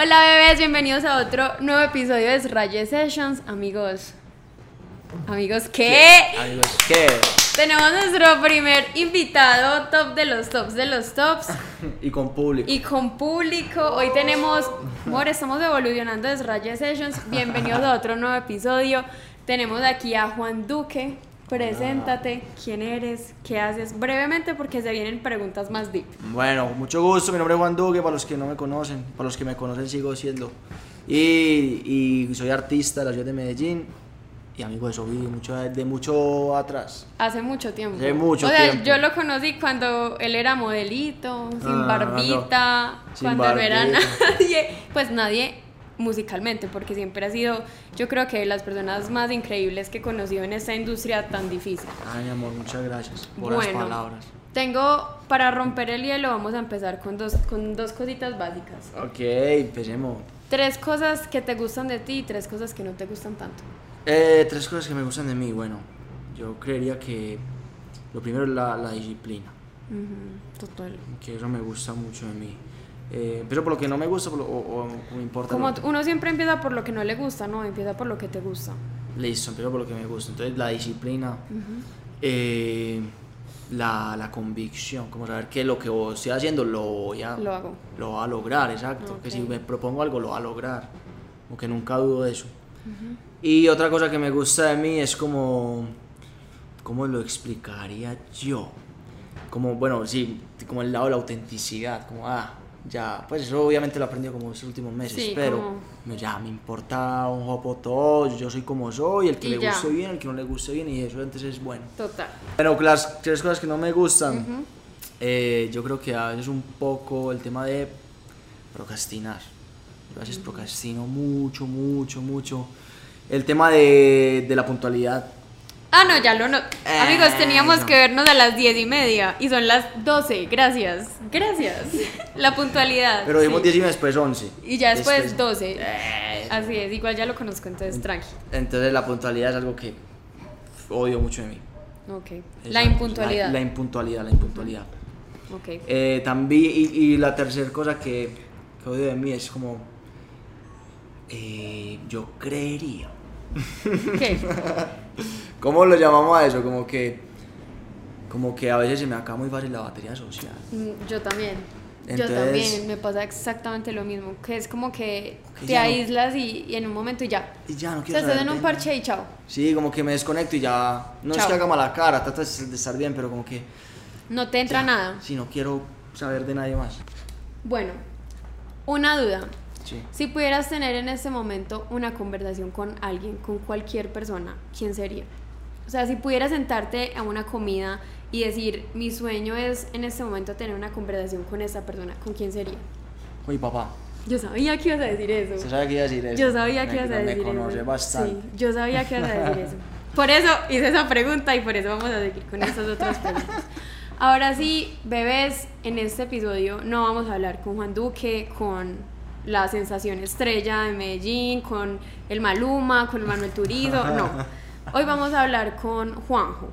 Hola bebés, bienvenidos a otro nuevo episodio de Raye Sessions. Amigos, amigos, ¿qué? Amigos, ¿qué? Tenemos nuestro primer invitado, top de los tops de los tops. y con público. Y con público. Hoy tenemos, amor, estamos evolucionando desde Raye Sessions. Bienvenidos a otro nuevo episodio. Tenemos aquí a Juan Duque. Preséntate, quién eres, qué haces, brevemente porque se vienen preguntas más deep. Bueno, mucho gusto, mi nombre es Juan Duque, para los que no me conocen, para los que me conocen sigo siendo. Y, y soy artista de la ciudad de Medellín y amigo de Sobi, mucho, de mucho atrás. Hace mucho tiempo. Hace mucho o sea, tiempo. yo lo conocí cuando él era modelito, sin Ah, barbita, no. Sin cuando no era nadie, pues nadie musicalmente, porque siempre ha sido, yo creo que de las personas más increíbles que he conocido en esta industria tan difícil. Ay, mi amor, muchas gracias por las Bueno, palabras. tengo, para romper el hielo, vamos a empezar con dos, con dos cositas básicas. Ok, empecemos. Tres cosas que te gustan de ti y tres cosas que no te gustan tanto. Eh, tres cosas que me gustan de mí. Bueno, yo creería que lo primero es la, la disciplina, Ujú, total. que eso me gusta mucho de mí. Eh, empiezo por lo que no me gusta por lo- o, o me importa. Como lo- uno siempre empieza por lo que no le gusta, ¿no? Empieza por lo que te gusta. Listo, empiezo por lo que me gusta. Entonces, la disciplina, eh, la, la convicción, como saber que lo que estoy haciendo lo voy a, Lo hago. lo voy a lograr, exacto. Que si me propongo algo, lo voy a lograr. Como que nunca dudo de eso. Y otra cosa que me gusta de mí es como. ¿Cómo lo explicaría yo? Como, bueno, sí, como el lado de la autenticidad. Como, ah, ya. Pues eso obviamente lo he aprendido como estos últimos meses. Sí, pero como- ya me importa un jopo todo. Yo soy como soy. El que Y le guste bien, el que no le guste bien. Y eso entonces es bueno. Total. Bueno, las tres cosas que no me gustan. eh, yo creo que a veces un poco el tema de procrastinar. Yo a veces procrastino mucho, mucho, mucho. El tema de, de la puntualidad. Ah, no, ya lo no. Amigos, teníamos no. que vernos a las diez y media y son las 12. Gracias. Gracias. La puntualidad. Pero dijimos sí. 10 y después 11. Y ya después Después- 12. Eh, Así es, igual ya lo conozco, entonces tranqui. Entonces la puntualidad es algo que odio mucho de mí. Ok. La impuntualidad. La, la impuntualidad, la impuntualidad. Ok. Eh, también, y, y la tercera cosa que, que odio de mí es como. eh, yo creería. ¿Qué? ¿Cómo lo llamamos a eso? Como que. Como que a veces se me acaba muy fácil la batería social. Mm, Yo también. Yo también, me pasa exactamente lo mismo, que es como que Que te no- aíslas y, y en un momento y ya. Y ya no O quiero sea, estás en un parche y chao. Sí, como que me desconecto y ya. No es que haga mala cara, trato de de estar bien, pero como que. No te entra ya, nada. Sí, no quiero saber de nadie más. Bueno, una duda. Sí. Si pudieras tener en este momento una conversación con alguien, con cualquier persona, ¿quién sería? O sea, si pudieras sentarte a una comida y decir, mi sueño es en este momento tener una conversación con esta persona, ¿con quién sería? Con mi papá. Yo sabía que ibas a decir eso. ¿Usted sabe qué iba a decir eso? Yo sabía que ibas a decir Me conoce eso. bastante. Sí, yo sabía que ibas a decir eso. Por eso hice esa pregunta y por eso vamos a seguir con estas otras preguntas. Ahora sí, bebés, en este episodio no vamos a hablar con Juan Duque, con la sensación estrella de Medellín, con el Maluma, con el Manuel Turizo, no. Hoy vamos a hablar con Juanjo.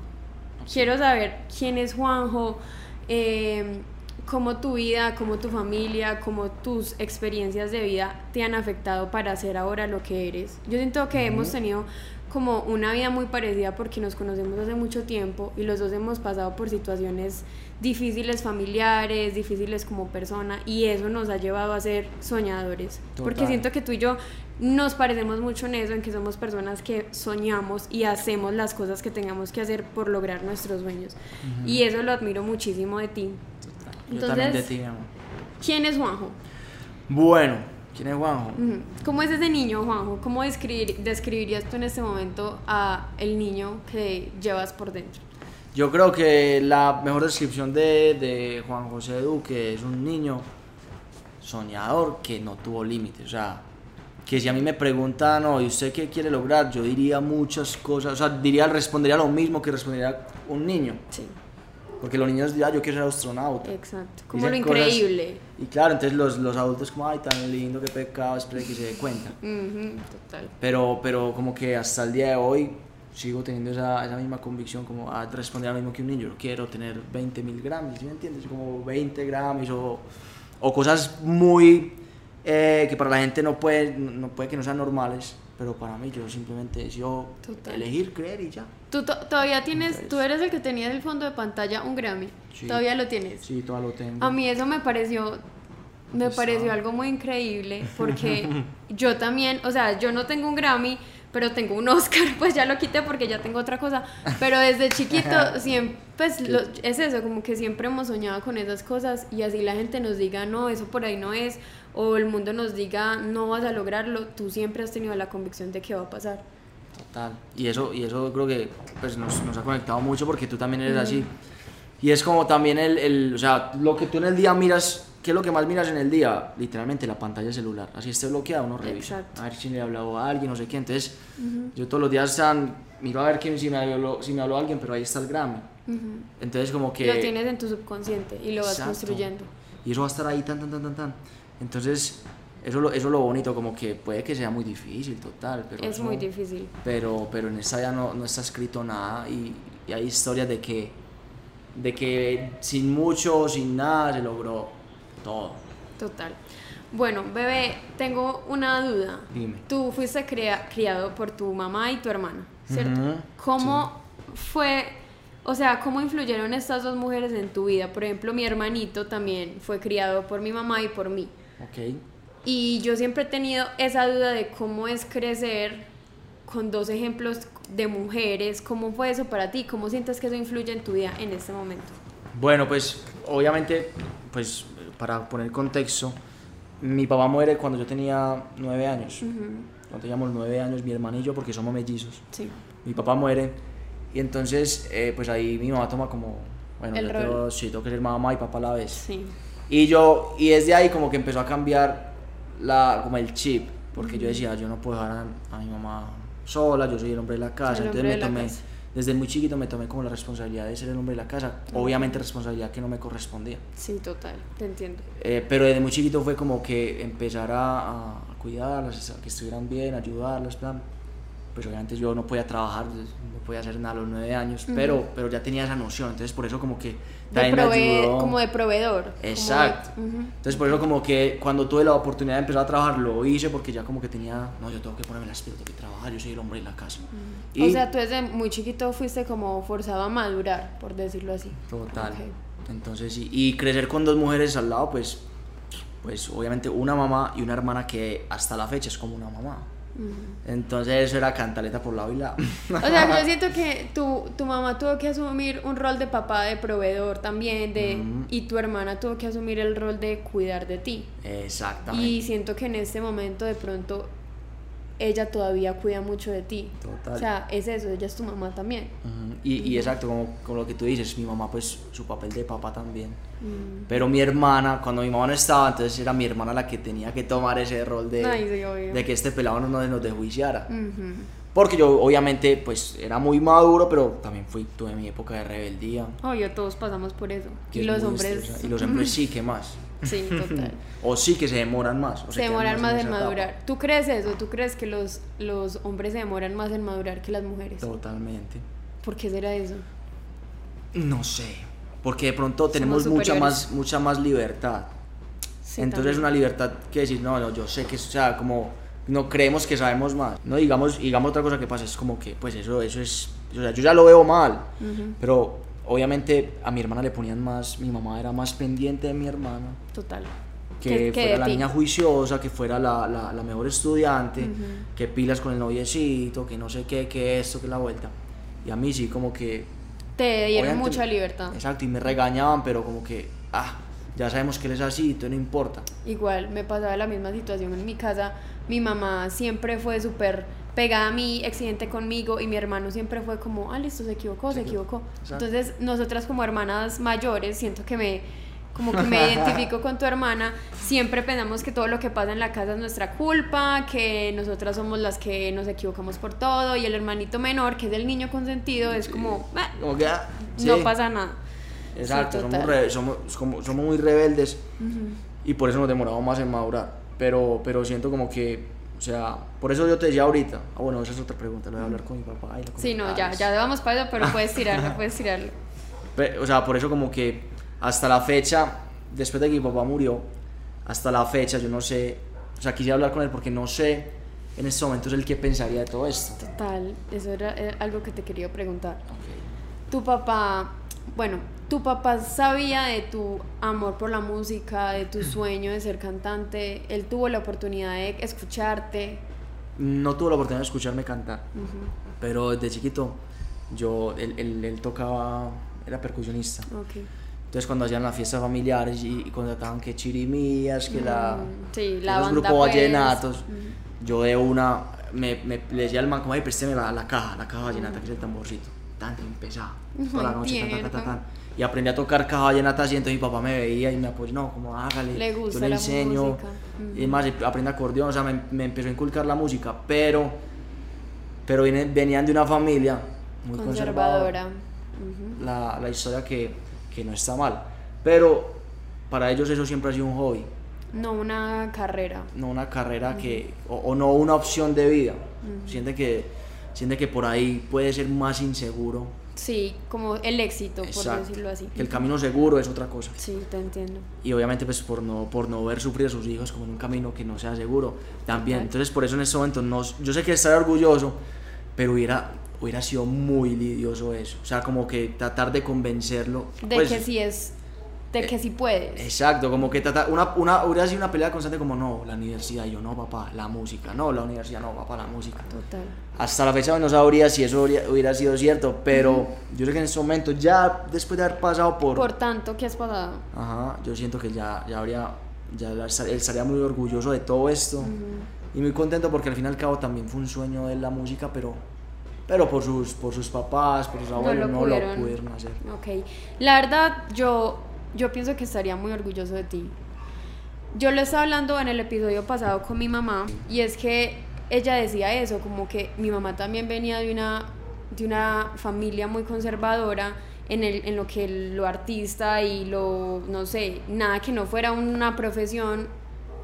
Quiero saber quién es Juanjo, eh, cómo tu vida, cómo tu familia, cómo tus experiencias de vida te han afectado para ser ahora lo que eres. Yo siento que hemos tenido como una vida muy parecida porque nos conocemos hace mucho tiempo y los dos hemos pasado por situaciones difíciles familiares, difíciles como persona y eso nos ha llevado a ser soñadores. Porque siento que tú y yo nos parecemos mucho en eso, en que somos personas que soñamos y hacemos las cosas que tengamos que hacer por lograr nuestros sueños. Y eso lo admiro muchísimo de ti. Yo también de Entonces- ti, mi amor. ¿Quién es Juanjo? Bueno, ¿quién es Juanjo? ¿Cómo es ese niño, Juanjo? ¿Cómo describir- describirías tú en este momento a el niño que llevas por dentro? Yo creo que la mejor descripción de, de Juan José Duque es un niño soñador que no tuvo límites. O sea, que si a mí me preguntan, no, ¿y usted qué quiere lograr? Yo diría muchas cosas. O sea, diría, respondería lo mismo que respondería un niño. Sí, Porque los niños dirán, yo quiero ser astronauta. exacto. Como lo Dicen cosas- increíble. Y claro, entonces los, los adultos como, ay, tan lindo, qué pecado, espere que se dé cuenta. Ujú, total. Pero, pero como que hasta el día de hoy sigo teniendo esa, esa misma convicción como a responder a lo mismo que un niño. Yo quiero tener 20 mil gramos, ¿sí me entiendes? Como 20 gramos o, o cosas muy eh, que para la gente no puede, no puede que no sean normales, pero para mí yo simplemente decido Total. elegir, creer y ya. Tú to- todavía tienes, Entonces- tú eres el que tenía en el fondo de pantalla un Grammy. Sí. Todavía lo tienes. Sí, todavía lo tengo. A mí eso me pareció, me Está. pareció algo muy increíble porque yo también, o sea, yo no tengo un Grammy, pero tengo un Oscar, pues ya lo quité porque ya tengo otra cosa. Pero desde chiquito siempre, pues lo- es eso, como que siempre hemos soñado con esas cosas y así la gente nos diga, no, eso por ahí no es, o el mundo nos diga, no vas a lograrlo, tú siempre has tenido la convicción de que va a pasar. Total. Y eso, y eso creo que pues, nos, nos ha conectado mucho porque tú también eres así. Y es como también el, el, o sea, lo que tú en el día miras, ¿qué es lo que más miras en el día? Literalmente la pantalla celular. Así esté bloqueada, uno revisa. Exacto. A ver si le ha hablado a alguien, no sé qué. Entonces, yo todos los días están, miro a ver quién, si, me habló, si me habló alguien, pero ahí está el Grammy. Entonces, como que... Lo tienes en tu subconsciente y lo vas Exacto. construyendo. Y eso va a estar ahí tan, tan, tan, tan, tan. Entonces, eso, lo- eso es lo bonito, como que puede que sea muy difícil, total. Pero Es muy difícil. pero, pero en esta ya no, no está escrito nada y, y hay historias de que, de que sin mucho, sin nada, se logró todo. Total. Bueno, bebé, tengo una duda. Dime. Tú fuiste crea- criado por tu mamá y tu hermana, ¿cierto? ¿Cómo fue, o sea, cómo influyeron estas dos mujeres en tu vida? Por ejemplo, mi hermanito también fue criado por mi mamá y por mí. Ok. Y yo siempre he tenido esa duda de cómo es crecer con dos ejemplos de mujeres. ¿Cómo fue eso para ti? ¿Cómo sientes que eso influye en tu vida en este momento? Bueno, pues obviamente, pues para poner contexto, mi papá muere cuando yo tenía nueve años. Cuando teníamos nueve años, mi hermano y yo, porque somos mellizos. Sí. Mi papá muere y entonces, eh, pues ahí mi mamá toma como, bueno, El yo tengo- sí, tengo que ser mamá y papá a la vez. Sí. Y yo, y desde ahí como que empezó a cambiar la, como el chip, porque yo decía, yo no puedo dejar a, a mi mamá sola, yo soy el hombre de la casa, entonces me tomé, casa. desde muy chiquito me tomé como la responsabilidad de ser el hombre de la casa, obviamente responsabilidad que no me correspondía. Sí, total, te entiendo. Eh, pero desde muy chiquito fue como que empezar a, a cuidarlas, a que estuvieran bien, ayudarlas, plan. Pues obviamente yo no podía trabajar, no podía hacer nada a los nueve años, pero, pero ya tenía esa noción, entonces por eso como que De me ayudó. como de proveedor. como de- Exacto. Ujú. Entonces por eso como que cuando tuve la oportunidad de empezar a trabajar lo hice porque ya como que tenía, no, yo tengo que ponerme las pilas, tengo que trabajar, yo soy el hombre de la casa. Y O sea, tú desde muy chiquito fuiste como forzado a madurar, por decirlo así. total. Ok. Entonces sí, y crecer con dos mujeres al lado, pues, pues obviamente una mamá y una hermana que hasta la fecha es como una mamá. Entonces eso era cantaleta por lado y lado. O sea, yo siento que tu, tu mamá tuvo que asumir un rol de papá, de proveedor también, de, y tu hermana tuvo que asumir el rol de cuidar de ti. Exactamente. Y siento que en este momento de pronto ella todavía cuida mucho de ti. Total. O sea, es eso, ella es tu mamá también. Y, y exacto, como, como lo que tú dices, mi mamá pues su papel de papá también. Mm. Pero mi hermana, cuando mi mamá no estaba, entonces era mi hermana la que tenía que tomar ese rol de, Ay, sí, de que este pelado no nos, desjuiciara. Ujú. Porque yo obviamente pues era muy maduro, pero también fui, tuve mi época de rebeldía. Obvio, todos pasamos por eso. que Y es los hombres... Y los hombres sí, que más. Sí, total. O sí que se demoran más. o se quedan demoran más en esa etapa. madurar. ¿Tú crees eso? ¿Tú crees que los, los hombres se demoran más en madurar que las mujeres? Totalmente. ¿Por qué será eso? No sé. Porque de pronto tenemos Somos mucha superiores. más, mucha más libertad. Sí, Entonces también. una libertad que decir, no, no, yo sé que, o sea, como no creemos que sabemos más. No digamos, digamos otra cosa que pasa, es como que, pues eso, eso es, o sea, yo ya lo veo mal, pero obviamente a mi hermana le ponían más, mi mamá era más pendiente de mi hermana, Total. que, que fuera la niña juiciosa, que fuera la, la, la mejor estudiante, que pilas con el noviecito, que no sé qué, que esto, que la vuelta. Y a mí sí, como que Te dieron Obviamente- mucha libertad. Exacto, y me regañaban, pero como que, ah, ya sabemos que él es así, entonces no importa. Igual me pasaba la misma situación en mi casa. Mi mamá siempre fue súper pegada a mí, exigente conmigo, y mi hermano siempre fue como, ah, listo, se equivocó, se equivocó. Entonces, nosotras como hermanas mayores, siento que me como que me identifico con tu hermana, siempre pensamos que todo lo que pasa en la casa es nuestra culpa, que nosotras somos las que nos equivocamos por todo, y el hermanito menor, que es el niño consentido, es como, "Ah, Como que, ah, no sí. pasa nada. Exacto, Sí, somos, re- somos, como- somos muy rebeldes y por eso nos demoramos más en madurar. Pero, pero siento como que, o sea, por eso yo te decía ahorita, ah, bueno, esa es otra pregunta, lo voy a hablar con mi papá. y Sí, no, ya, ya vamos para eso, pero puedes tirarlo, puedes tirarlo. O sea, por eso como que hasta la fecha, después de que mi papá murió, hasta la fecha yo no sé O sea, quisiera hablar con él porque no sé en estos momentos el qué pensaría de todo esto. Total, eso era, era algo que te quería preguntar. Ok. Tu papá, bueno, tu papá sabía de tu amor por la música, de tu sueño de ser cantante. Él tuvo la oportunidad de escucharte. No tuve la oportunidad de escucharme cantar, Ujú, pero desde chiquito yo, él, él- él tocaba, era percusionista. Ok. Entonces cuando hacían las fiestas familiares y, y contrataban que chirimías, que la... Mm, sí, la banda, grupos pues. vallenatos, Ujú. yo de una, me, me le decía al man como, ay, présteme la, la caja, la caja vallenata, que es el tamborcito. Tan, empezaba, toda la noche, tan, tan, tan, tan. Y aprendí a tocar caja vallenata así, entonces mi papá me veía y me apoyó, no, como hágale, Le gusta yo le la enseño. música. Y además aprendí acordeón, o sea, me, me empezó a inculcar la música, pero, pero venían de una familia muy conservadora Conservadora. La, la historia que, que no está mal. Pero para ellos eso siempre ha sido un hobby, No una carrera. no una carrera que, o, o no una opción de vida. siente, que, siente que por ahí puede ser más inseguro. Sí, como el éxito, por decirlo así. Que el camino seguro es otra cosa. Sí, te entiendo. Y obviamente pues por no, por no ver sufrir a sus hijos como en un camino que no sea seguro también. Entonces por eso en este momento no, yo sé que estaré orgulloso, pero hubiera, hubiera sido muy lidioso eso. O sea, como que tratar de convencerlo. De pues, que sí es, de que sí puedes. Exacto, como que tratar, una, una, hubiera sido una pelea constante como no, la universidad, y yo no, papá, la música, no, la universidad, no, papá, la música. Total. Hasta la fecha no sabría si eso hubiera, hubiera sido cierto, pero yo sé que en este momento, ya después de haber pasado por... Por tanto, ¿qué has pasado? Ajá, yo siento que ya, ya habría, ya él estaría muy orgulloso de todo esto y muy contento porque al fin y al cabo también fue un sueño de la música, pero, pero por, sus, por sus papás, por sus abuelos, lo no lo pudieron. pudieron hacer. Ok. La verdad, yo, yo pienso que estaría muy orgulloso de ti. Yo lo estaba hablando en el episodio pasado con mi mamá y es que ella decía eso, como que mi mamá también venía de una, de una familia muy conservadora en, el, en lo que lo artista y lo, no sé, nada que no fuera una profesión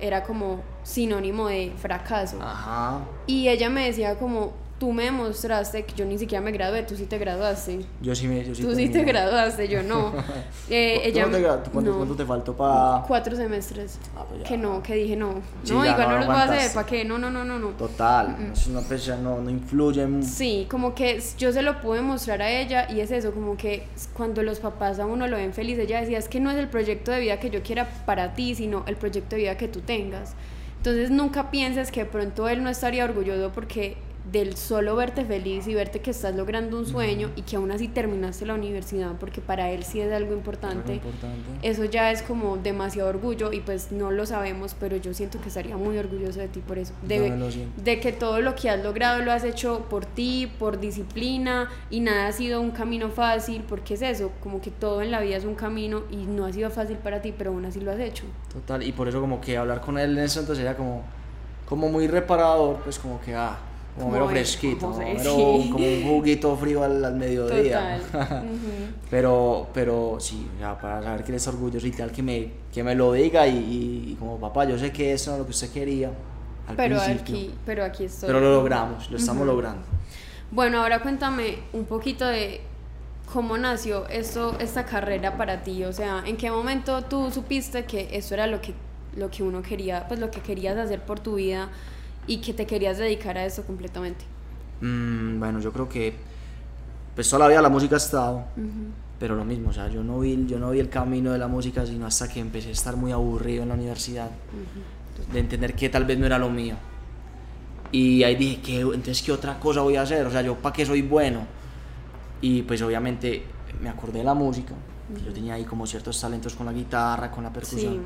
era como sinónimo de fracaso. Ajá. Y ella me decía como, tú me demostraste que yo ni siquiera me gradué, tú sí te graduaste. Yo sí me... Yo sí Tú sí te graduaste, yo no. Eh, ¿Tú ella no te ¿Cuánto, no. cuánto te faltó para...? Cuatro semestres. Ah, pues que no, que dije no. Sí, no, igual no no, los voy a hacer. ¿para qué? No, no, no, no, no. Total, es una persona, no, no influye en... Sí, como que yo se lo pude mostrar a ella y es eso, como que cuando los papás a uno lo ven feliz, ella decía, es que no es el proyecto de vida que yo quiera para ti, sino el proyecto de vida que tú tengas. Entonces nunca pienses que de pronto él no estaría orgulloso porque del solo verte feliz y verte que estás logrando un sueño y que aún así terminaste la universidad, porque para él sí es algo importante. Algo importante. Eso ya es como demasiado orgullo y pues no lo sabemos, pero yo siento que estaría muy orgulloso de ti por eso. De, siento. de que todo lo que has logrado lo has hecho por ti, por disciplina y nada ha sido un camino fácil, porque es eso, como que todo en la vida es un camino y no ha sido fácil para ti, pero aún así lo has hecho. Total, y por eso como que hablar con él en eso entonces era como, como muy reparador, pues como que, ah, fresquito, como un juguito frío al, al mediodía. Total. Pero, pero sí, ya para saber que está orgulloso y tal, que me, que me lo diga y, y- y como papá, yo sé que eso no es lo que usted quería al Pero principio, aquí, pero aquí estoy. pero lo logramos, lo estamos logrando. Bueno, ahora cuéntame un poquito de cómo nació esto, esta carrera para ti. O sea, ¿en qué momento tú supiste que eso era lo que, lo que uno quería, pues lo que querías hacer por tu vida y que te querías dedicar a eso completamente? Mm, bueno, yo creo que pues toda la vida la música ha estado, pero lo mismo, o sea, yo no, vi, yo no vi el camino de la música sino hasta que empecé a estar muy aburrido en la universidad, de entender que tal vez no era lo mío. Y ahí dije, ¿qué, entonces, ¿qué otra cosa voy a hacer? O sea, ¿yo para qué soy bueno? Y pues obviamente me acordé de la música, que yo tenía ahí como ciertos talentos con la guitarra, con la percusión. Sí.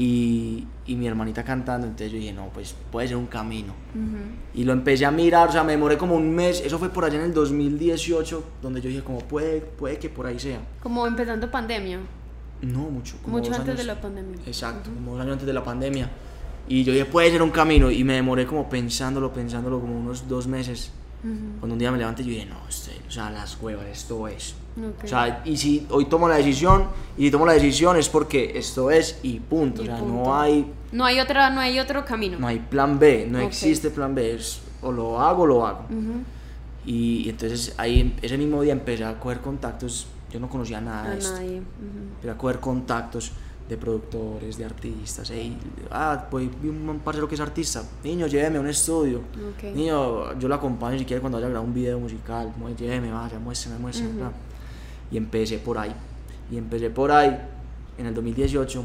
Y, y mi hermanita cantando, entonces yo dije, no, pues puede ser un camino. Ujú. Y lo empecé a mirar, o sea, me demoré como un mes, eso fue por allá en el 2018, donde yo dije, como puede, puede que por ahí sea. Como empezando pandemia, No, mucho. Como mucho antes años- de la pandemia. Exacto, como dos años antes de la pandemia. Y yo dije, puede ser un camino, y me demoré como pensándolo, pensándolo como unos dos meses. Ujú. Cuando un día me levanté, yo dije, no, este, o sea, las huevas, esto es. Ok. O sea, y si hoy tomo la decisión, y si tomo la decisión es porque esto es y punto. Y o sea, punto. no hay No hay otra, no hay otro camino. no hay plan B, no Ok. existe plan B, es o lo hago o lo hago. Ujú. Y, y entonces ahí ese mismo día empecé a coger contactos, yo no conocía nada A de esto, nadie. Ujú. empecé a coger contactos de productores, de artistas. Ey, ah, pues vi un parcero que es artista. Niño, lléveme a un estudio. Ok. Niño, yo lo acompaño si quiere cuando vaya a grabar un video musical. Mu- Lléveme, vaya, muéstrame, muéstrame. Ujú. bla. Y empecé por ahí. Y empecé por ahí en el 2018.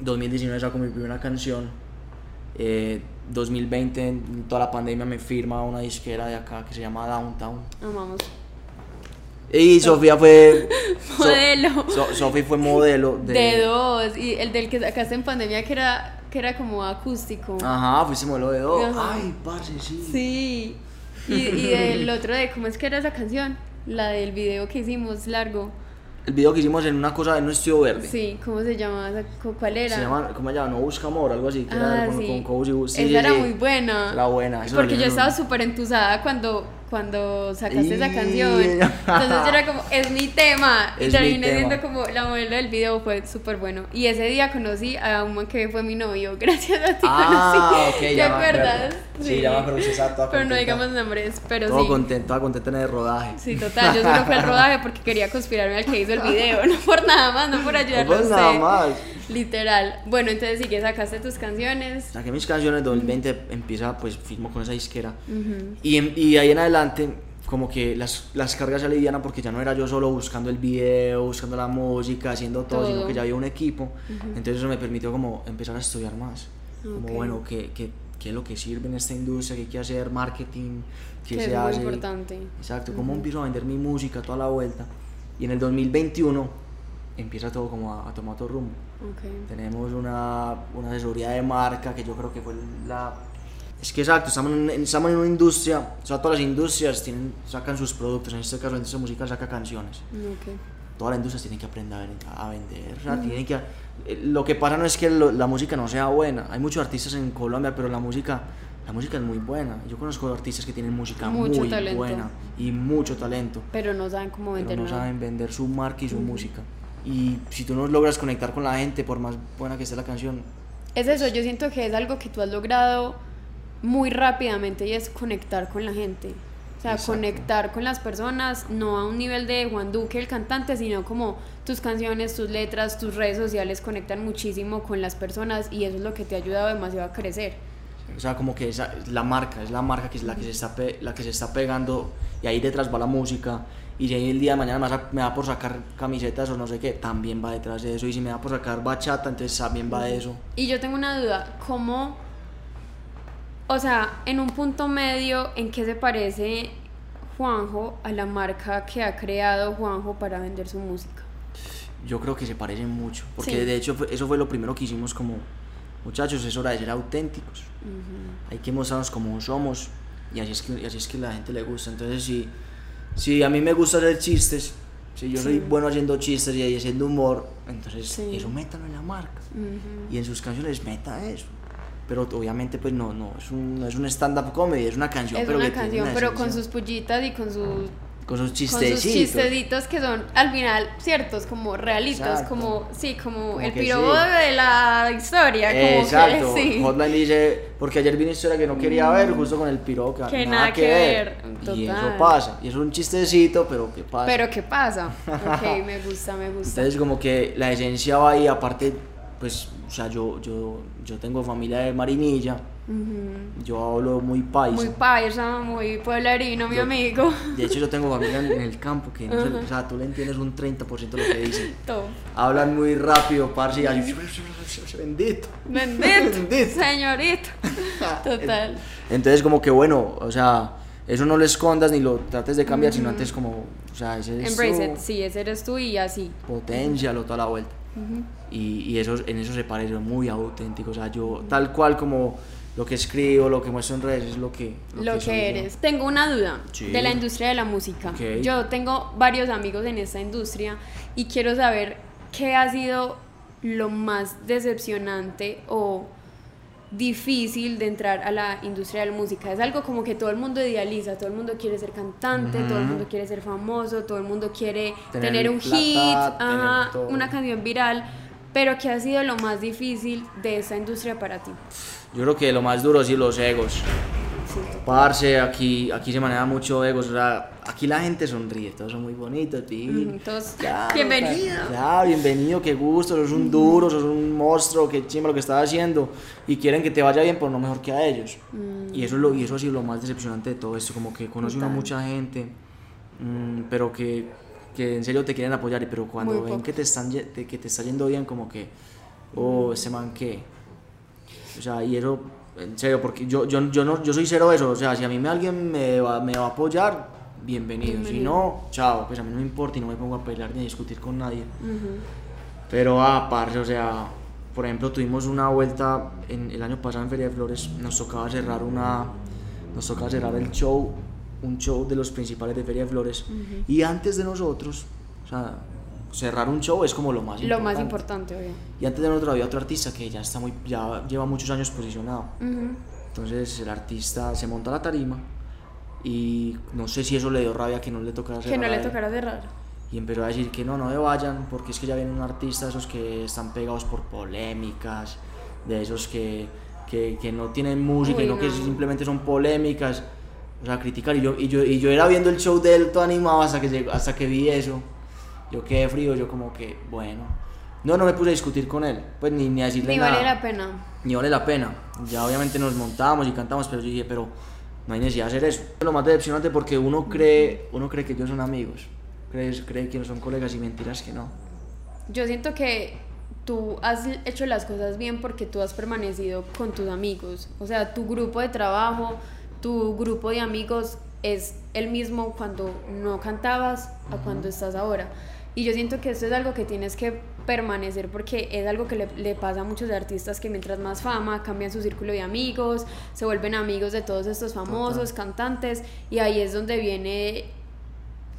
2019 saco mi primera canción. Eh, 2020, en toda la pandemia, me firma una disquera de acá que se llama Downtown. Amamos. Y Sofía fue. Modelo. So- Sofía fue modelo de. De dos. Y el del que sacaste en pandemia que era, que era como acústico. Ajá, fuiste modelo de dos. Ajá. Ay, parce, sí. Sí. Y, y del otro de, ¿cómo es que era esa canción? La del video que hicimos largo. El video que hicimos en una cosa en un estudio verde. Sí, ¿cómo se llamaba? Cu- ¿Cuál era? Se llama, ¿cómo se llama? No busca amor, algo así. Que Ah, era con, sí. con Cozy Bu- sí, Esa sí, era muy buena. Era buena. Porque yo estaba súper entusada cuando, cuando sacaste esa canción. Entonces yo era como, es mi tema. Y Es terminé siendo como la modelo del video, fue súper bueno. Y ese día conocí a un man que fue mi novio. Gracias a ti Ah, conocí. ok, ¿Te ya acuerdas? acuerdo. Sí, ya me acuerdo, sí, Pero no digamos nombres, pero Todo sí. contento, toda contenta en el rodaje. Sí, total. Yo solo fui al rodaje porque quería conspirarme al que hizo el video. No por nada más, no por ayudarlo No por nada más. Literal. Bueno, entonces sí que sacaste tus canciones. Saqué mis canciones, 2020 empieza, pues firmo con esa disquera. Y, y ahí en adelante, como que las, las cargas se alivianan porque ya no era yo solo buscando el video, buscando la música, haciendo todo, sino Todo. que ya había un equipo. Entonces eso me permitió como empezar a estudiar más. Ok. Como, bueno, ¿qué, qué, qué es lo que sirve en esta industria? ¿Qué hay que hacer? Marketing, ¿qué Que se es muy hace? importante. Exacto, cómo empiezo a vender mi música, toda la vuelta. Y en el 2021 empieza todo como a, a tomar otro rumbo. Ok. Tenemos una, una asesoría de marca que yo creo que fue la... Es que exacto, estamos en, estamos en una industria, o sea, todas las industrias tienen, sacan sus productos, en este caso la industria musical saca canciones. Ok. Todas las industrias tienen que aprender a vender, o sea, tienen que... eh, Lo que pasa no es que lo- la música no sea buena, hay muchos artistas en Colombia, pero la música, la música es muy buena. Yo conozco artistas que tienen música Mucho muy talento. buena y mucho talento Pero no saben cómo pero vender no saben vender su marca y su música. Y si tú no logras conectar con la gente, por más buena que esté la canción, Es eso, yo siento que es algo que tú has logrado muy rápidamente y es conectar con la gente. O sea, Exacto. conectar con las personas, no a un nivel de Juan Duque, el cantante, sino como tus canciones, tus letras, tus redes sociales conectan muchísimo con las personas y eso es lo que te ha ayudado demasiado a crecer. o sea, como que esa, la marca, es la marca que es la que se está, la que se está pegando y ahí detrás va la música. Y si el día de mañana me, da por sacar camisetas o no sé qué, también va detrás de eso. Y si me da por sacar bachata, entonces también va de eso. Y yo tengo una duda, ¿cómo, o sea, en un punto medio, en qué se parece Juanjo a la marca que ha creado Juanjo para vender su música? Yo creo que se parecen mucho, porque Sí. de hecho eso fue lo primero que hicimos como muchachos, es hora de ser auténticos. Hay que mostrarnos como somos y así es que, y así es que la gente le gusta. Entonces, si, si a mí me gusta hacer chistes, si yo soy bueno haciendo chistes y haciendo humor, entonces Sí. eso métalo en la marca. Y en sus canciones meta eso. Pero obviamente pues no, no, es un, no es un stand-up comedy, es una canción. Es pero una que tiene canción, una pero con sus pullitas y con sus con sus con chistecitos. sus chistecitos que son al final ciertos, como realistas, Exacto. como sí, como, Como el pirobo sí. de la historia, como Exacto. que sí. Hotline dice, porque ayer vi una historia que no quería ver, justo con el piro que, Que nada, nada que, ver. ver, Y eso pasa. Y es un chistecito, pero ¿qué pasa? Pero qué pasa? Ok, me gusta, me gusta. Entonces como que la esencia va ahí, aparte, pues, o sea, yo, yo, yo tengo familia de Marinilla, Yo hablo muy paisa. Muy paisa, muy pueblerino, mi Yo- amigo. De hecho yo tengo familia en, el campo, que no sé, o sea, tú le entiendes un 30% de lo que dicen. Hablan muy rápido, parce, y bendito. Bendito, Bendito. señorito. Total. Entonces como que bueno, o sea, eso no lo escondas ni lo trates de cambiar, sino antes como, o sea, ese es Embrace tú, it, sí, ese eres tú y así. potencialo toda la vuelta. Y, y eso, en eso se parece muy auténtico, o sea, yo tal cual como lo que escribo, lo que muestro en redes es lo que... Lo que, soy yo. eres. Tengo una duda Sí. de la industria de la música. Yo tengo varios amigos en esta industria y quiero saber qué ha sido lo más decepcionante o difícil de entrar a la industria de la música. Es algo como que todo el mundo idealiza, todo el mundo quiere ser cantante, todo el mundo quiere ser famoso, todo el mundo quiere Tener tener, un plata, hit, tener ajá, todo. una canción viral, pero ¿qué ha sido lo más difícil de esta industria para ti? Yo creo que lo más duro sí los egos. Parce, aquí, aquí se maneja mucho egos, o sea, aquí la gente sonríe, todos son muy bonitos. Ujú, todos, Claro, bienvenido. claro, bienvenido, qué gusto, sos un duro, sos un monstruo, qué chimba lo que estás haciendo. Y quieren que te vaya bien, pero no mejor que a ellos. Mm. Y eso, es lo, y eso ha sido lo más decepcionante de todo esto, como que conoce uno mucha gente, mm, pero que, que en serio te quieren apoyar, pero cuando Muy ven que te, están, te- que te está yendo bien, como que, oh, ese man que... O sea, y eso, en serio, porque yo, yo, yo, no, yo soy cero eso, o sea, si a mí me, alguien me va, me va a apoyar, bienvenido. Si no, chao, pues a mí no me importa y no me pongo a pelear ni a discutir con nadie. Pero, ah, parce, o sea, por ejemplo, tuvimos una vuelta en, el año pasado en Feria de Flores, nos tocaba cerrar una, nos tocaba cerrar el show, un show de los principales de Feria de Flores, y antes de nosotros, o sea, cerrar un show es como lo más Lo importante. más importante, obvio. Y antes de nosotros había otro artista que ya está muy, ya lleva muchos años posicionado. Ujú. Entonces el artista se monta a la tarima y no sé si eso le dio rabia que no le tocara Que cerrar no a le tocara cerrar. Y empezó a decir que no, no me vayan, porque es que ya vienen un artista, esos que están pegados por polémicas, de esos que, que, que no tienen música, Uy, y no, que no. simplemente son polémicas. O sea, criticar. Y yo, y, yo, y yo era viendo el show de él todo animado hasta que, hasta que vi eso. Yo quedé frío, yo como que, bueno. No, no me puse a discutir con él, pues ni, ni a decirle Ni nada vale la pena. ni vale la pena. Ya obviamente nos montamos y cantamos, pero yo dije, pero no hay necesidad de hacer eso. Es lo más decepcionante porque uno cree, uno cree que ellos son amigos, cree, cree que no son colegas y mentiras que no. Yo siento que tú has hecho las cosas bien porque tú has permanecido con tus amigos. O sea, tu grupo de trabajo, tu grupo de amigos es el mismo cuando no cantabas a cuando estás ahora. Y yo siento que esto es algo que tienes que permanecer porque es algo que le, le pasa a muchos artistas que mientras más fama cambian su círculo de amigos, se vuelven amigos de todos estos famosos, cantantes y ahí es donde viene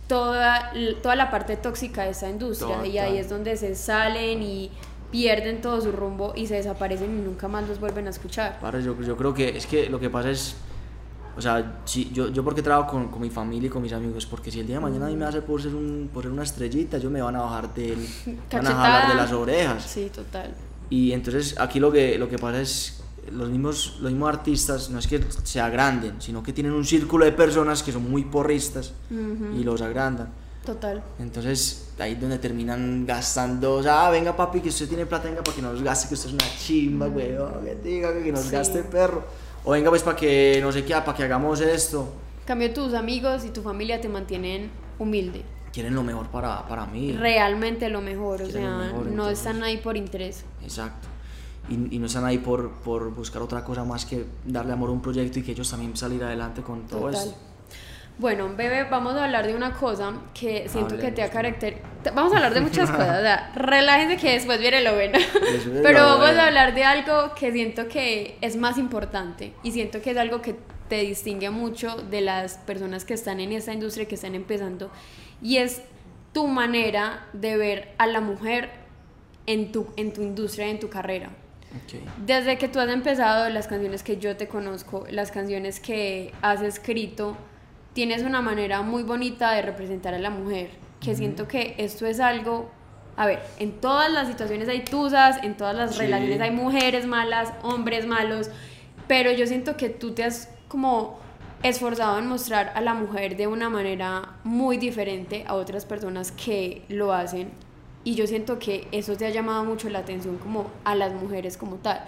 toda, toda la parte tóxica de esta industria y ahí es donde se salen y pierden todo su rumbo y se desaparecen y nunca más los vuelven a escuchar. Yo, yo creo que es que lo que pasa es, o sea, si, yo, yo porque trabajo con, con mi familia y con mis amigos, porque si el día de mañana a mí me hace por ser, un, por ser una estrellita, ellos me van a bajar del, van a jalar de las orejas. Sí, total. Y entonces aquí lo que, lo que pasa es, los mismos, los mismos artistas no es que se agranden, sino que tienen un círculo de personas que son muy porristas y los agrandan. Total. Entonces ahí es donde terminan gastando, o sea, ah, venga papi que usted tiene plata, venga para que nos gaste, que usted es una chimba, güey, oh, que diga que nos Sí. gaste perro. O venga pues para que no sé qué, para que hagamos esto. En cambio, tus amigos y tu familia te mantienen humilde. Quieren lo mejor para, para mí. Realmente lo mejor, o sea, mejor, no están ahí por interés. Exacto. Y, y no están ahí por, por buscar otra cosa más que darle amor a un proyecto y que ellos también salir adelante con todo Total. eso. Bueno, bebé, vamos a hablar de una cosa que siento que te ha caracterizado. Vamos a hablar de muchas cosas, o sea, relájense que después viene lo bueno. Pero lo vamos bueno. a hablar de algo que siento que es más importante y siento que es algo que te distingue mucho de las personas que están en esta industria, que están empezando, y es tu manera de ver a la mujer en tu, en tu industria, en tu carrera. Ok. Desde que tú has empezado, las canciones que yo te conozco, las canciones que has escrito, tienes una manera muy bonita de representar a la mujer, que siento que esto es algo, a ver, en todas las situaciones hay tusas, en todas las Sí. relaciones hay mujeres malas, hombres malos, pero yo siento que tú te has como esforzado en mostrar a la mujer de una manera muy diferente a otras personas que lo hacen y yo siento que eso te ha llamado mucho la atención como a las mujeres como tal.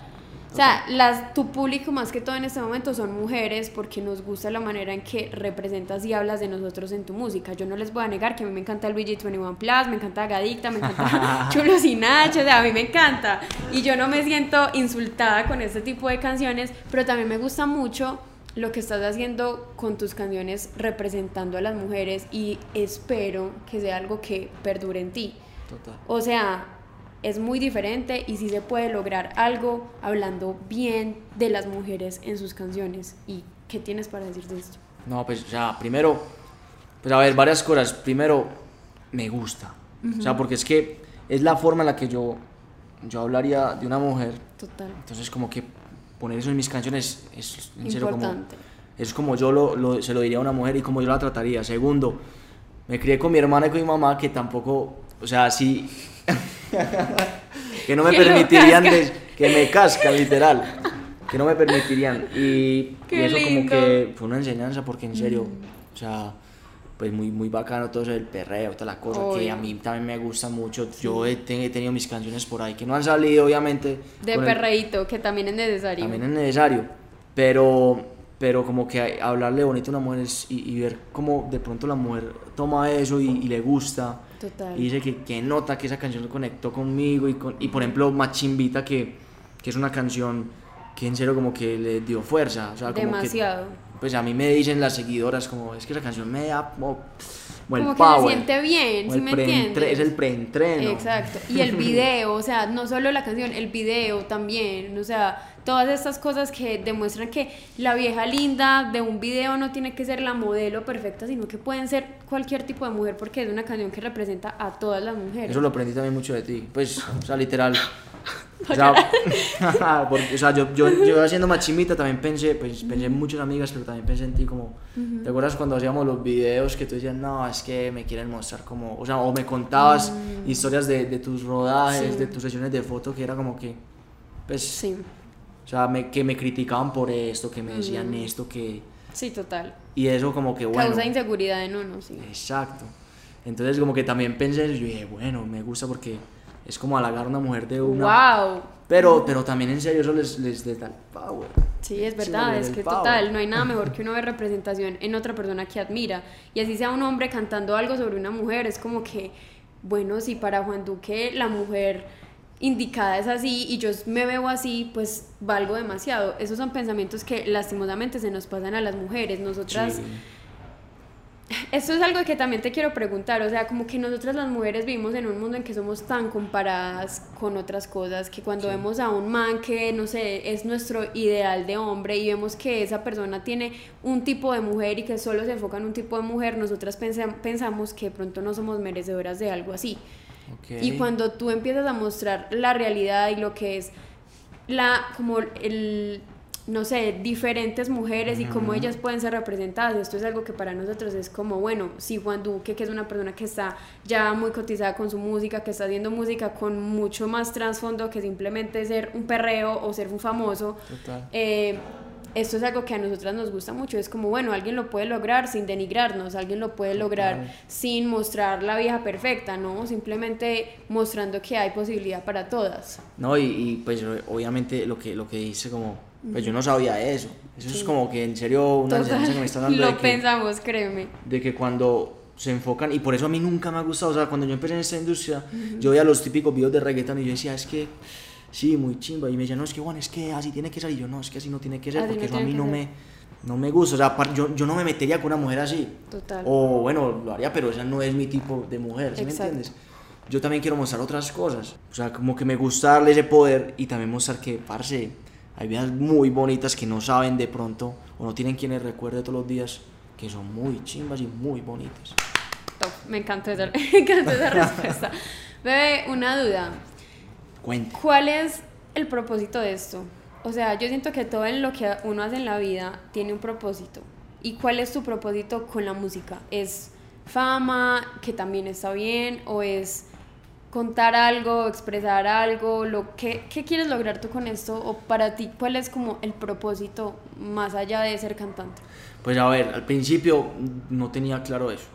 O sea, las, tu público más que todo en este momento son mujeres porque nos gusta la manera en que representas y hablas de nosotros en tu música. Yo no les voy a negar que a mí me encanta el BG21 Plus, me encanta Gadicta, me encanta Chulos y Nacho, o sea, a mí me encanta. Y yo no me siento insultada con este tipo de canciones, pero también me gusta mucho lo que estás haciendo con tus canciones representando a las mujeres y espero que sea algo que perdure en ti. Total. O sea, es muy diferente y sí se puede lograr algo hablando bien de las mujeres en sus canciones. ¿Y qué tienes para decir de esto? No, pues, o sea, primero, pues a ver, varias cosas. Primero, me gusta. O sea, porque es que es la forma en la que yo, yo hablaría de una mujer. Total. Entonces, como que poner eso en mis canciones es, en serio, como, Importante. es como yo lo, lo- se lo diría a una mujer y como yo la trataría. Segundo, me crié con mi hermana y con mi mamá que tampoco, o sea, sí, que no me Que permitirían, des- que me cascan, literal, que no me permitirían. Y, y eso lindo. Mm. como que fue una enseñanza porque en serio, o sea, pues muy, muy bacano todo eso del perreo, toda la cosa, que a mí también me gusta mucho. Yo he, he tenido mis canciones por ahí que no han salido, obviamente. De con el- perreíto, que también es necesario. también es necesario, pero, pero como que hablarle bonito a una mujer es- y, y ver cómo de pronto la mujer toma eso y, y le gusta. Total. Y dice que, que nota que esa canción conectó conmigo y, con, y por ejemplo Machimbita que, que es una canción que en serio como que le dio fuerza. O sea, como que- Demasiado. pues a mí me dicen las seguidoras como es que esa canción me da como, como el que power. se siente bien, ¿sí me entiendes? Es el preentreno. Exacto. Y el video, o sea, no solo la canción, el video también, o sea, todas estas cosas que demuestran que la vieja linda de un video no tiene que ser la modelo perfecta, sino que pueden ser cualquier tipo de mujer porque es una canción que representa a todas las mujeres. Eso lo aprendí también mucho de ti. Pues, o sea, literal. O sea, porque, o sea, yo, yo, yo haciendo machimita también pensé, pues pensé en muchas amigas, pero también pensé en ti como, ¿te acuerdas cuando hacíamos los videos que tú decías, no, es que me quieren mostrar como, o sea, o me contabas historias de, de tus rodajes, Sí. de tus sesiones de foto, que era como que, pues, Sí, o sea, me, que me criticaban por esto, que me decían esto, que, sí, total. y eso como que, bueno. Causa inseguridad en uno, sí. Exacto. Entonces como que también pensé yo dije, bueno, me gusta porque es como halagar a una mujer de una... ¡Wow! Pero, pero también en serio eso les, les, les da el power. Sí, es verdad, es que power. total, no hay nada mejor que uno ver representación en otra persona que admira. Y así sea un hombre cantando algo sobre una mujer, es como que, bueno, si para Juan Duque la mujer indicada es así y yo me veo así, pues valgo demasiado. Esos son pensamientos que lastimosamente se nos pasan a las mujeres. Nosotras... Sí. Esto es algo que también te quiero preguntar, o sea, como que nosotras las mujeres vivimos en un mundo en que somos tan comparadas con otras cosas, que cuando vemos a un man que, no sé, es nuestro ideal de hombre y vemos que esa persona tiene un tipo de mujer y que solo se enfoca en un tipo de mujer, nosotras pensa- pensamos que de pronto no somos merecedoras de algo así. Y cuando tú empiezas a mostrar la realidad y lo que es la, como el, no sé, diferentes mujeres y cómo ellas pueden ser representadas, esto es algo que para nosotros es como, bueno, si Juan Duque, que es una persona que está ya muy cotizada con su música, que está haciendo música con mucho más trasfondo que simplemente ser un perreo o ser un famoso, Total. eh, esto es algo que a nosotras nos gusta mucho. Es como, bueno, alguien lo puede lograr sin denigrarnos, alguien lo puede lograr Total. sin mostrar la vieja perfecta, ¿no? Simplemente mostrando que hay posibilidad para todas. No, y, y, pues obviamente lo que, lo que dice como, pues yo no sabía eso. Eso es como que en serio una enseñanza que me está dando lo de que, pensamos, créeme. de que cuando se enfocan, y por eso a mí nunca me ha gustado, o sea, cuando yo empecé en esta industria, yo veía los típicos videos de reggaeton y yo decía, es que, sí, muy chimba, y me decían, no, es que Juan, es que así tiene que ser, y yo, no, es que así no tiene que ser, Así porque no eso a mí no ser. me, no me gusta, o sea, yo, yo no me metería con una mujer así, Total. o bueno, lo haría, pero esa no es mi tipo de mujer, ¿sí me Exacto. entiendes? Yo también quiero mostrar otras cosas, o sea, como que me gusta darle ese poder y también mostrar que, parce, hay vidas muy bonitas que no saben de pronto, o no tienen quienes recuerde todos los días, que son muy chimbas y muy bonitas. Top. Me encantó esa, me encantó esa respuesta. Bebé, una duda. Cuente. ¿Cuál es el propósito de esto? O sea, yo siento que todo en lo que uno hace en la vida tiene un propósito. ¿Y cuál es tu propósito con la música? ¿Es fama, que también está bien? ¿O es contar algo, expresar algo? Lo que, ¿Qué quieres lograr tú con esto? ¿O para ti cuál es como el propósito más allá de ser cantante? Pues a ver, al principio no tenía claro eso.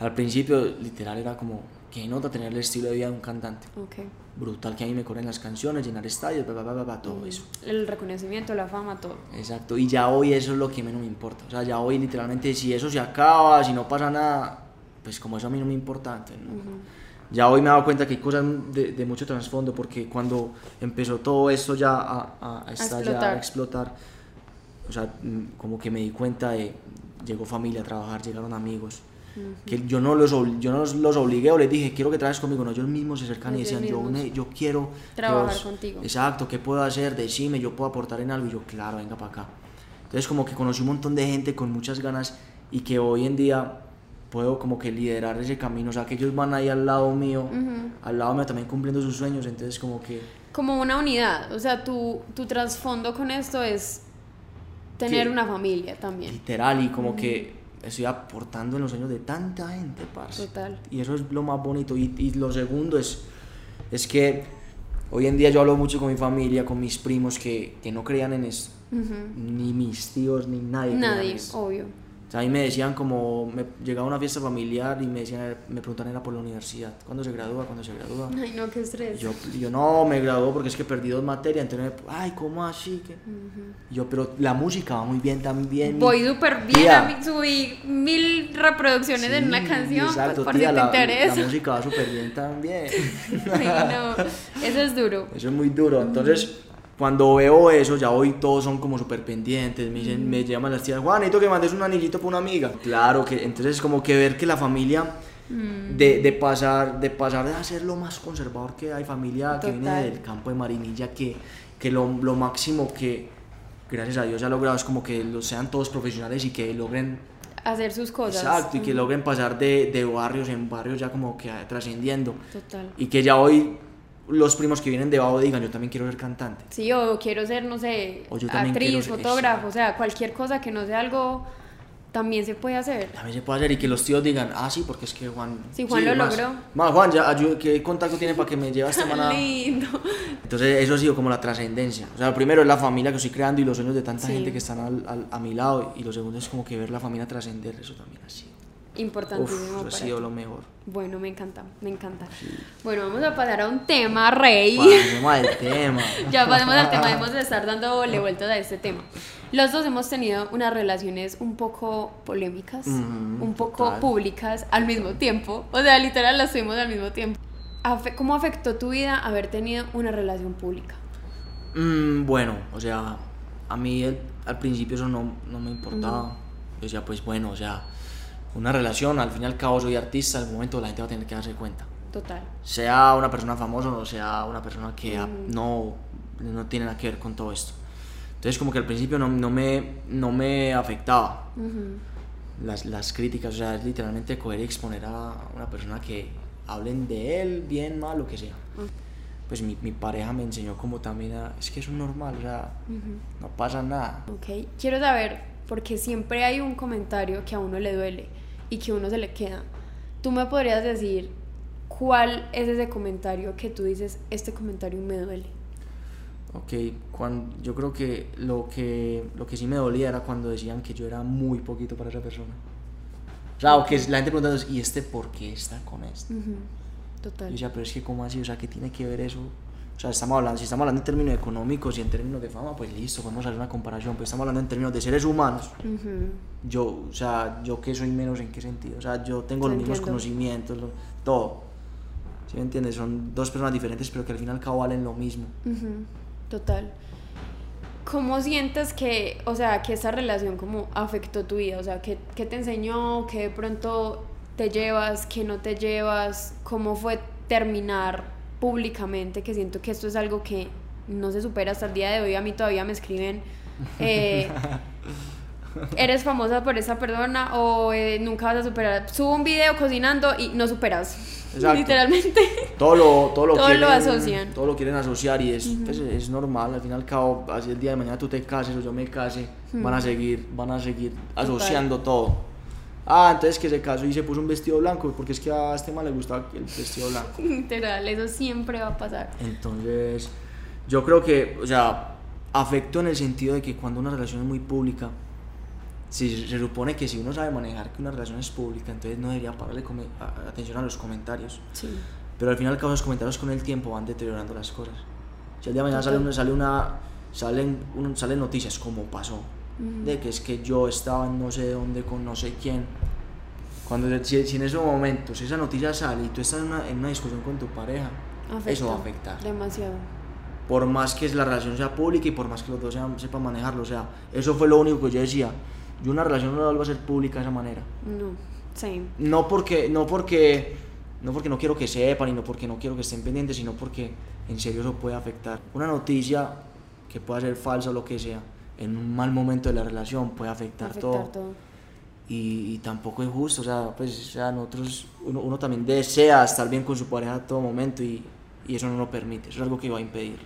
Al principio literal era como, que nota tener el estilo de vida de un cantante. Ok. Brutal que a mí me corren las canciones, llenar estadios, bla, bla, bla, todo eso. El reconocimiento, la fama, todo. Exacto, y ya hoy eso es lo que menos me importa. O sea, ya hoy literalmente si eso se acaba, si no pasa nada, pues como eso a mí no me importa antes, ¿no? Ya hoy me he dado cuenta que hay cosas de, de mucho trasfondo, porque cuando empezó todo esto ya a, a, a estallar, explotar. a explotar, o sea, mm, como que me di cuenta de, llegó familia a trabajar, llegaron amigos, que yo no, los, yo no los, obligué o les dije, quiero que trabajes conmigo, no, ellos mismos se acercan y decían, yo, ne- yo quiero que Trabajar contigo. Exacto, ¿qué puedo hacer? Decime, yo puedo aportar en algo. Y yo, claro, venga para acá. Entonces, como que conocí un montón de gente con muchas ganas y que hoy en día puedo como que liderar ese camino. O sea, que ellos van ahí al lado mío, Ujú. al lado mío también cumpliendo sus sueños. Entonces, como que. como una unidad. O sea, tu, tu trasfondo con esto es tener Sí. una familia también. literal y como que estoy aportando en los sueños de tanta gente, parce. Total. Y eso es lo más bonito. Y, y lo segundo es, es que hoy en día yo hablo mucho con mi familia, con mis primos que, que no creían en esto. Ni mis tíos, ni nadie. Nadie, obvio. O sea, a mí me decían como, me llegaba a una fiesta familiar y me decían, me preguntan era por la universidad, ¿cuándo se gradúa? ¿Cuándo se gradúa? Ay, no, qué estrés. Yo, yo no, me graduó porque es que perdí dos materias, entonces, me, ay, ¿cómo así? que yo, pero la música va muy bien también. Voy súper bien, Tía. a mí subí mil reproducciones en una Sí, canción, exacto, por tía, si te la, interesa. la música va súper bien también. Ay, no, eso es duro. Eso es muy duro. Entonces, cuando veo eso, ya hoy todos son como súper pendientes. Me, dicen, me llaman las tías, Juan, necesito que mandes un anillito para una amiga. Claro que, entonces, es como que ver que la familia, Mm. de, de pasar de pasar de ser lo más conservador que hay, familia que viene Total. del campo de Marinilla, que, que lo, lo máximo que, gracias a Dios, ha logrado es como que los sean todos profesionales y que logren Hacer sus cosas. Exacto, y que logren pasar de, de barrios en barrios ya como que trascendiendo. Total. Y que ya hoy los primos que vienen de abajo digan, yo también quiero ser cantante. Sí, o quiero ser, no sé, O yo también actriz, ser- fotógrafo, o sea, cualquier cosa que no sea algo, también se puede hacer. También se puede hacer y que los tíos digan, ah, sí, porque es que Juan... Sí, Juan lo más- logró. Más, Juan, ya, ¿qué contacto tiene para que me lleve esta semana? Lindo. Entonces eso ha sido como la trascendencia. O sea, lo primero es la familia que estoy creando y los sueños de tanta Sí. gente que están al- al- a mi lado. Y lo segundo es como que ver la familia trascender, eso también ha sido. Importantísimo. Uf, ha sido ti. lo mejor. Bueno, me encanta, me encanta. Bueno, vamos a pasar a un tema, Rey. Pasemos al tema. Ya pasemos al tema, debemos de estar dándole vueltas a este tema. Los dos hemos tenido unas relaciones un poco polémicas, Ujú, un poco total. públicas al mismo tiempo. O sea, literal las tuvimos al mismo tiempo. ¿Cómo afectó tu vida haber tenido una relación pública? Mm, bueno, o sea, a mí el- al principio eso no, no me importaba. Yo decía, pues bueno, o sea, una relación, al fin y al cabo soy artista, algún momento la gente va a tener que darse cuenta. Total. Sea una persona famosa o sea una persona que Mm. no, no tiene nada que ver con todo esto. Entonces como que al principio no, no, me, no me afectaba Ujú. las, las críticas, o sea, es literalmente coger y exponer a una persona que hablen de él, bien, mal, lo que sea. Pues mi, mi pareja me enseñó como también a, es que es normal, o sea, no pasa nada. Ok, quiero saber, porque siempre hay un comentario que a uno le duele y que a uno se le queda. ¿Tú me podrías decir cuál es ese comentario que tú dices, este comentario me duele? Ok, cuando, yo creo que lo, que lo que sí me dolía era cuando decían que yo era muy poquito para esa persona. O sea, o que la gente preguntando, ¿y este por qué está con este? Ujú, Yo Total. decía, pero es que ¿cómo así? O sea, ¿qué tiene que ver eso? O sea, estamos hablando, si estamos hablando en términos económicos y en términos de fama, pues listo, podemos hacer una comparación, pero estamos hablando en términos de seres humanos. Yo, o sea, yo que soy menos en qué sentido? O sea, yo tengo Te los mismos conocimientos, lo- todo. ¿Sí me entiendes? Son dos personas diferentes, pero que al fin y al cabo valen lo mismo. Total. ¿Cómo sientes que, o sea, que esta relación como afectó tu vida? O sea, ¿qué, qué te enseñó? ¿Qué de pronto te llevas? ¿Qué no te llevas? ¿Cómo fue terminar públicamente? Que siento que esto es algo que no se supera hasta el día de hoy. A mí todavía me escriben, eh, ¿eres famosa por esa persona o eh, nunca vas a superar? Subo un video cocinando y no superas. Exacto. Literalmente. todo lo, todo lo, Todo quieren, lo asocian. Todo lo quieren asociar y es, pues, es normal. Al fin y al cabo, así el día de mañana tú te cases o yo me case, van a seguir, van a seguir asociando todo. Ah, entonces que se casó y se puso un vestido blanco, porque es que a este man le gusta el vestido blanco. Literal, eso siempre va a pasar. Entonces, yo creo que, o sea, afecto en el sentido de que cuando una relación es muy pública, si se supone que si uno sabe manejar que una relación es pública, entonces no debería pararle atención a los comentarios. Sí. Pero al final, cabo, los comentarios con el tiempo van deteriorando las cosas. Si el día de mañana sale sale una, salen, un- salen noticias como pasó, de que es que yo estaba en no sé dónde con no sé quién. Cuando si, si en esos momentos esa noticia sale y tú estás en una, en una discusión con tu pareja, eso va a Afecta afectar. Demasiado. Por más que la relación sea pública y por más que los dos sean- sepan manejarlo. O sea, eso fue lo único que yo decía. Yo una relación no la vuelvo a hacer pública de esa manera. No, same. No porque, no porque, no porque no quiero que sepan y no porque no quiero que estén pendientes, sino porque en serio eso puede afectar. Una noticia que pueda ser falsa o lo que sea, en un mal momento de la relación puede afectar, Afectar todo. todo. Y, y tampoco es justo, o sea, pues, o sea, nosotros, uno, uno también desea estar bien con su pareja a todo momento y, y eso no lo permite, eso es algo que va a impedir.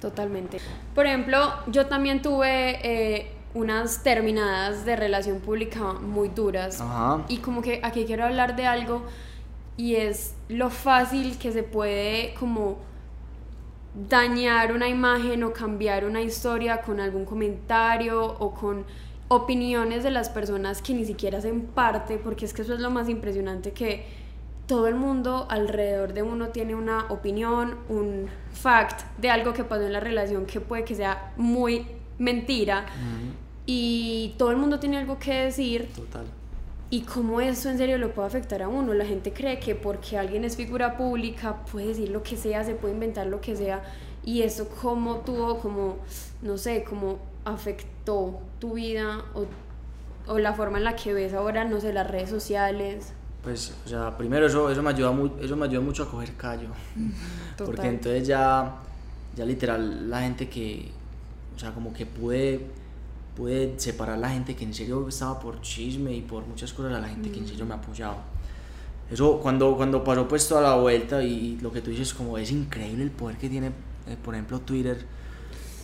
Totalmente. Por ejemplo, yo también tuve eh, unas terminadas de relación pública muy duras. Ajá. Y como que aquí quiero hablar de algo y es lo fácil que se puede como dañar una imagen o cambiar una historia con algún comentario o con opiniones de las personas que ni siquiera hacen parte, porque es que eso es lo más impresionante que todo el mundo alrededor de uno tiene una opinión, un fact de algo que pasó en la relación que puede que sea muy mentira y todo el mundo tiene algo que decir. Total. Y cómo eso en serio lo puede afectar a uno. La gente cree que porque alguien es figura pública puede decir lo que sea, se puede inventar lo que sea. Y eso cómo tuvo, como, no sé, cómo afectó tu vida o, o la forma en la que ves ahora, no sé, las redes sociales. Pues, o sea, primero eso, eso, me, ayuda mu eso me ayuda mucho a coger callo. Porque entonces ya, ya literal la gente que, o sea, como que pude, pude separar la gente que en serio estaba por chisme y por muchas cosas a la gente que en serio me apoyaba. Eso cuando, cuando pasó pues toda la vuelta y lo que tú dices como es increíble el poder que tiene, eh, por ejemplo, Twitter,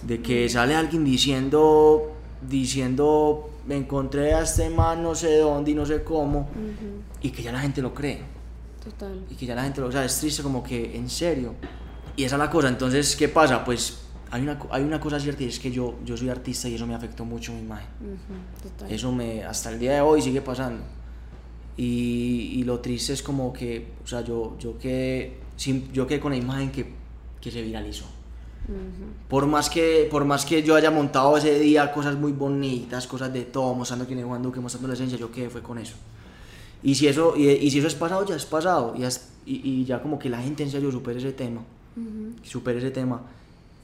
de que sale alguien diciendo, diciendo, me encontré a este man no sé dónde y no sé cómo, y que ya la gente lo cree. Total. Y que ya la gente lo, o sea, es triste como que, en serio. Y esa es la cosa, entonces, ¿qué pasa? Pues hay una, hay una cosa cierta y es que yo, yo soy artista y eso me afectó mucho mi imagen. Total. Eso me, hasta el día de hoy sigue pasando. Y, y lo triste es como que, o sea, yo, yo, quedé, sin- yo quedé con la imagen que, que se viralizó. Por más, que, por más que yo haya montado ese día cosas muy bonitas, cosas de todo, mostrando quién es Juan Duque, mostrando la esencia, yo quedé fue con eso. Y si eso, y, y si eso es pasado, ya es pasado. Y, es- y, ya como que la gente en serio supere ese tema. Supere ese tema.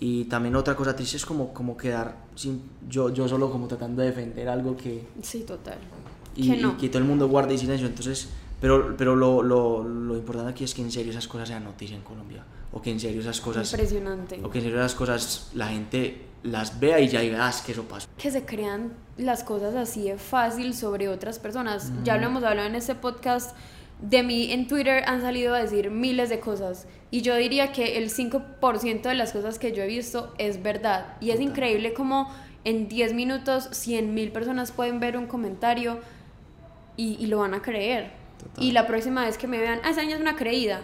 Y también otra cosa triste es como, como quedar sin, yo, yo solo como tratando de defender algo que, Sí, total. y, que y no. que todo el mundo guarde silencio. Entonces, pero, pero lo, lo, lo importante aquí es que en serio esas cosas sean noticia en Colombia. O que en serio esas cosas, Impresionante. o que en serio esas cosas la gente las vea y ya diga, ah, que eso pasó. que se crean las cosas así de fácil sobre otras personas. Ya lo hemos hablado en este podcast. De mí en Twitter han salido a decir miles de cosas. Y yo diría que el 5% de las cosas que yo he visto es verdad. Y es increíble como en 10 minutos 100 mil personas pueden ver un comentario y, y lo van a creer. Total. Y la próxima vez que me vean, ah, esa niña es una creída.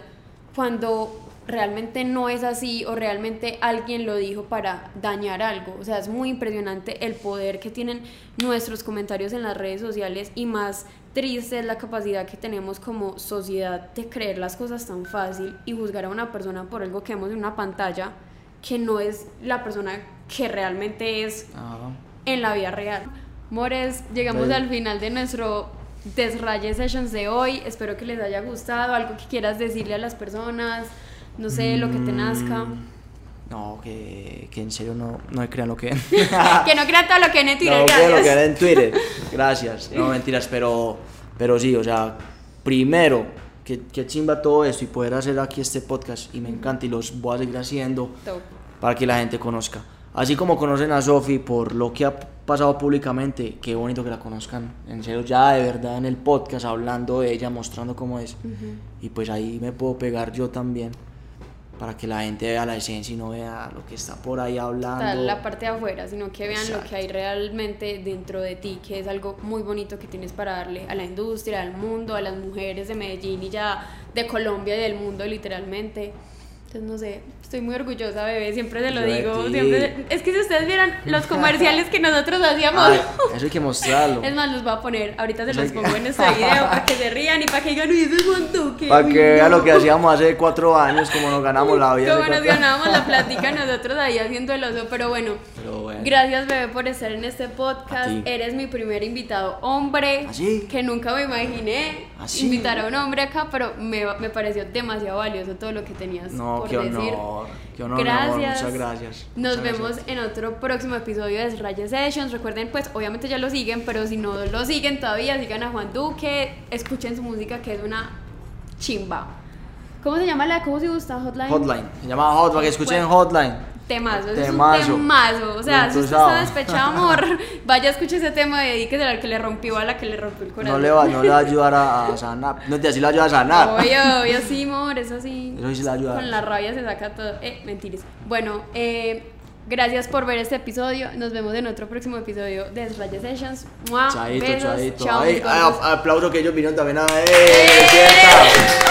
Cuando realmente no es así o realmente alguien lo dijo para dañar algo. O sea, es muy impresionante el poder que tienen nuestros comentarios en las redes sociales y más triste es la capacidad que tenemos como sociedad de creer las cosas tan fácil y juzgar a una persona por algo que vemos en una pantalla que no es la persona que realmente es Ajá. en la vida real. Mores, llegamos al final de nuestro Desraye Sessions de hoy. Espero que les haya gustado. Algo que quieras decirle a las personas. No sé, lo que te nazca. Mm, No, que, que en serio no, no crean lo que que no crean todo lo que en Twitter. no crean lo que ven en Twitter. Gracias. No, mentiras, pero, pero sí, o sea, primero, que, que chimba todo esto y poder hacer aquí este podcast. Y me encanta y los voy a seguir haciendo Top. para que la gente conozca. Así como conocen a Sofi por lo que ha pasado públicamente, qué bonito que la conozcan, en serio, ya de verdad en el podcast, hablando de ella, mostrando cómo es. Y pues ahí me puedo pegar yo también, para que la gente vea la esencia y no vea lo que está por ahí hablando. La parte de afuera, sino que vean lo que hay realmente dentro de ti, que es algo muy bonito que tienes para darle a la industria, al mundo, a las mujeres de Medellín y ya de Colombia y del mundo literalmente. Entonces, no sé, estoy muy orgullosa, bebé, siempre se lo Yo digo. Siempre, es que si ustedes vieran los comerciales que nosotros hacíamos, Ay, eso hay que mostrarlo. es más, los voy a poner, ahorita se Eso los pongo en este video para que se rían y para que digan, uy, ese es Juan Duque, Para que vean no". lo que hacíamos hace cuatro años, como nos ganamos la vida. Como nos ganábamos la plática nosotros ahí haciendo el oso, pero bueno. Pero bueno. Gracias, bebé, por estar en este podcast. Eres mi primer invitado hombre. ¿Ah, sí? Que nunca me imaginé ¿Ah, invitar a un hombre acá, pero me, me pareció demasiado valioso todo lo que tenías No, por qué decir. honor. Qué honor, mi amor, Gracias. muchas gracias. Nos Muchas vemos gracias. en otro próximo episodio de Raya Sessions. Recuerden, pues, obviamente ya lo siguen, pero si no lo siguen todavía, sigan a Juan Duque, escuchen su música que es una chimba. ¿Cómo se llama la? ¿Cómo se gusta? Hotline. Hotline. Se llama Hot, para que escuchen Hotline. Temazo, eso Temazo. es un temazo. O sea, si usted está despechado, amor, vaya, escuche ese tema y dedíquese al que le rompió, a la que le rompió el corazón. No le, va, no le va a ayudar a, a sanar. No te así le ayuda a sanar. Obvio, obvio, sí, amor, eso sí. Eso sí le ayuda. Con la rabia se saca todo. Eh, mentiras. Bueno, eh, gracias por ver este episodio. Nos vemos en otro próximo episodio de Raya Sessions. Besos. chaito. Chao, Ay, ay, aplauso que ellos vinieron también a ver. ¡Eh!